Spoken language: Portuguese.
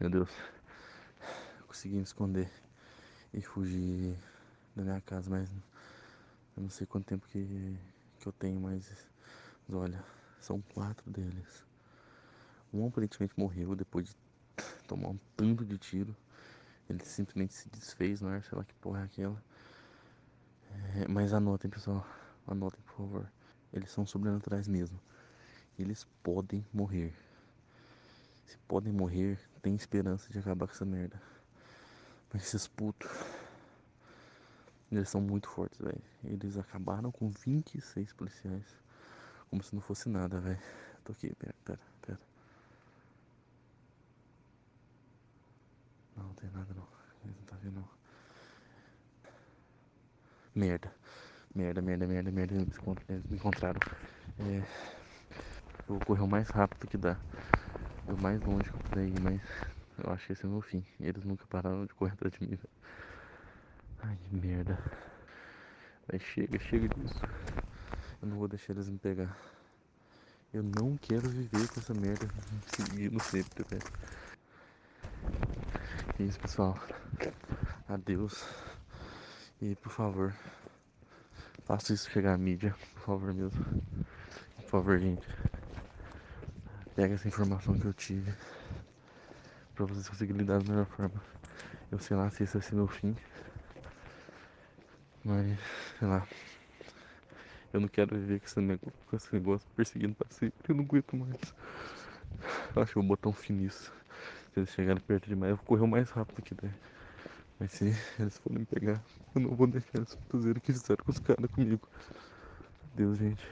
Meu Deus. Consegui me esconder e fugir da minha casa, mas eu não sei quanto tempo que, que eu tenho, mas olha, são quatro deles. Um aparentemente morreu depois de tomar um tanto de tiro. Ele simplesmente se desfez no ar, sei lá que porra é aquela. É, mas anotem, pessoal. Anotem, por favor. Eles são sobrenaturais mesmo. Eles podem morrer. Se podem morrer, tem esperança de acabar com essa merda. Mas esses putos. Eles são muito fortes, velho. Eles acabaram com 26 policiais. Como se não fosse nada, velho. Tô aqui, pera, pera, pera. Não, não tem nada não. Eles não tá vendo não. Merda. Merda, merda, merda, merda. Eles me encontraram. É, eu vou correr o mais rápido que dá. O mais longe que eu puder ir, mas eu acho que esse é o meu fim. Eles nunca pararam de correr atrás de mim, velho. Ai, que merda. Vai, chega, chega disso. Eu não vou deixar eles me pegar. Eu não quero viver com essa merda seguindo sempre, velho. É isso, pessoal. Adeus. E por favor, faça isso chegar à mídia, por favor mesmo. Por favor, gente. Pega essa informação que eu tive pra vocês conseguirem lidar da melhor forma. Eu sei lá se esse vai ser meu fim. Mas, sei lá. Eu não quero viver com esse negócio, com perseguindo pra sempre. Eu não aguento mais. Eu acho que eu vou botar um fim nisso. Se eles chegarem perto demais, eu vou correr o mais rápido que der. Mas se eles forem me pegar, eu não vou deixar eles fazerem o que fizeram com os caras comigo. Deus, gente.